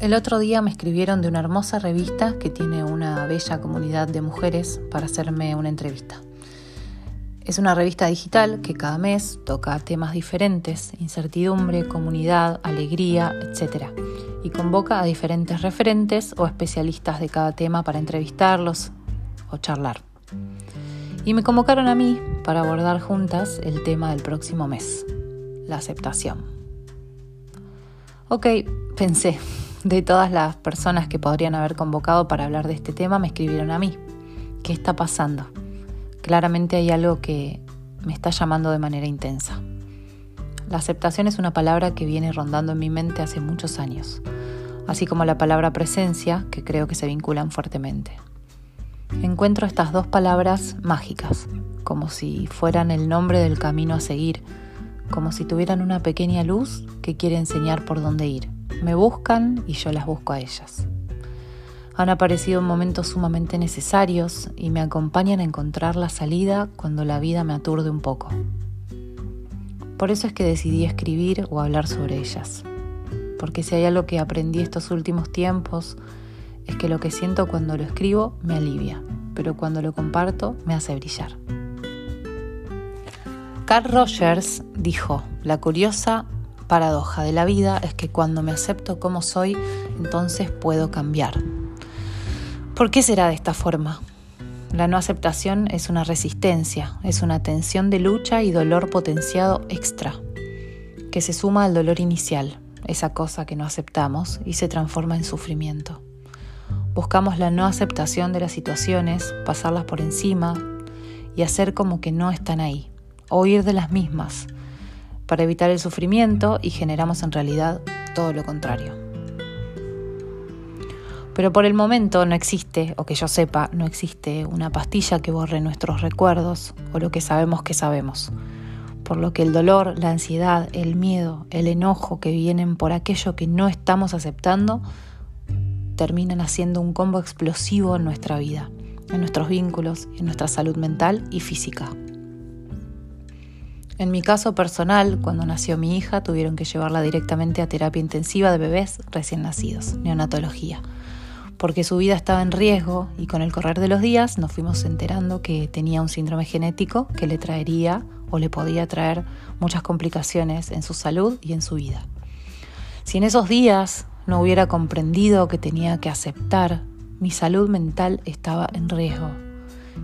El otro día me escribieron de una hermosa revista que tiene una bella comunidad de mujeres para hacerme una entrevista. Es una revista digital que cada mes toca temas diferentes, incertidumbre, comunidad, alegría, etc. Y convoca a diferentes referentes o especialistas de cada tema para entrevistarlos o charlar. Y me convocaron a mí para abordar juntas el tema del próximo mes, la aceptación. Ok, pensé, de todas las personas que podrían haber convocado para hablar de este tema, me escribieron a mí. ¿Qué está pasando? Claramente hay algo que me está llamando de manera intensa. La aceptación es una palabra que viene rondando en mi mente hace muchos años, así como la palabra presencia, que creo que se vinculan fuertemente. Encuentro estas dos palabras mágicas, como si fueran el nombre del camino a seguir, como si tuvieran una pequeña luz que quiere enseñar por dónde ir. Me buscan y yo las busco a ellas. Han aparecido momentos sumamente necesarios y me acompañan a encontrar la salida cuando la vida me aturde un poco. Por eso es que decidí escribir o hablar sobre ellas. Porque si hay algo que aprendí estos últimos tiempos es que lo que siento cuando lo escribo me alivia, pero cuando lo comparto me hace brillar. Carl Rogers dijo, la curiosa paradoja de la vida es que cuando me acepto como soy, entonces puedo cambiar. ¿Por qué será de esta forma? La no aceptación es una resistencia, es una tensión de lucha y dolor potenciado extra, que se suma al dolor inicial, esa cosa que no aceptamos y se transforma en sufrimiento. Buscamos la no aceptación de las situaciones, pasarlas por encima y hacer como que no están ahí, o huir de las mismas, para evitar el sufrimiento y generamos en realidad todo lo contrario. Pero por el momento no existe, o que yo sepa, no existe una pastilla que borre nuestros recuerdos o lo que sabemos que sabemos. Por lo que el dolor, la ansiedad, el miedo, el enojo que vienen por aquello que no estamos aceptando, terminan haciendo un combo explosivo en nuestra vida, en nuestros vínculos, en nuestra salud mental y física. En mi caso personal, cuando nació mi hija, tuvieron que llevarla directamente a terapia intensiva de bebés recién nacidos, neonatología, porque su vida estaba en riesgo y con el correr de los días nos fuimos enterando que tenía un síndrome genético que le traería o le podía traer muchas complicaciones en su salud y en su vida. Si en esos días no hubiera comprendido que tenía que aceptar, mi salud mental estaba en riesgo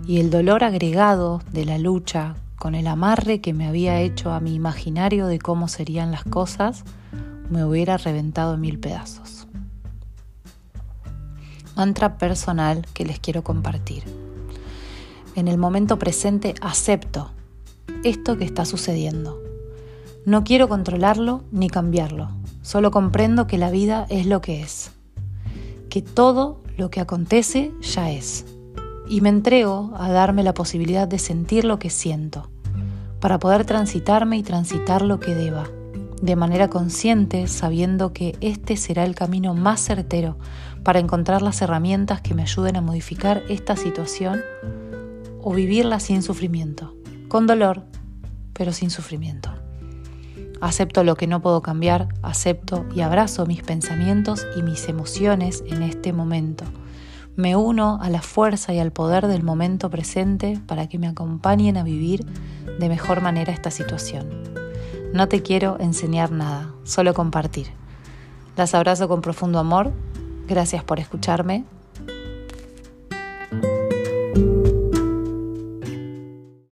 y el dolor agregado de la lucha con el amarre que me había hecho a mi imaginario de cómo serían las cosas, me hubiera reventado en mil pedazos. Mantra personal que les quiero compartir. En el momento presente acepto esto que está sucediendo. No quiero controlarlo ni cambiarlo, solo comprendo que la vida es lo que es, que todo lo que acontece ya es, y me entrego a darme la posibilidad de sentir lo que siento para poder transitarme y transitar lo que deba, de manera consciente, sabiendo que este será el camino más certero para encontrar las herramientas que me ayuden a modificar esta situación o vivirla sin sufrimiento, con dolor, pero sin sufrimiento. Acepto lo que no puedo cambiar, acepto y abrazo mis pensamientos y mis emociones en este momento. Me uno a la fuerza y al poder del momento presente para que me acompañen a vivir de mejor manera esta situación. No te quiero enseñar nada, solo compartir. Las abrazo con profundo amor. Gracias por escucharme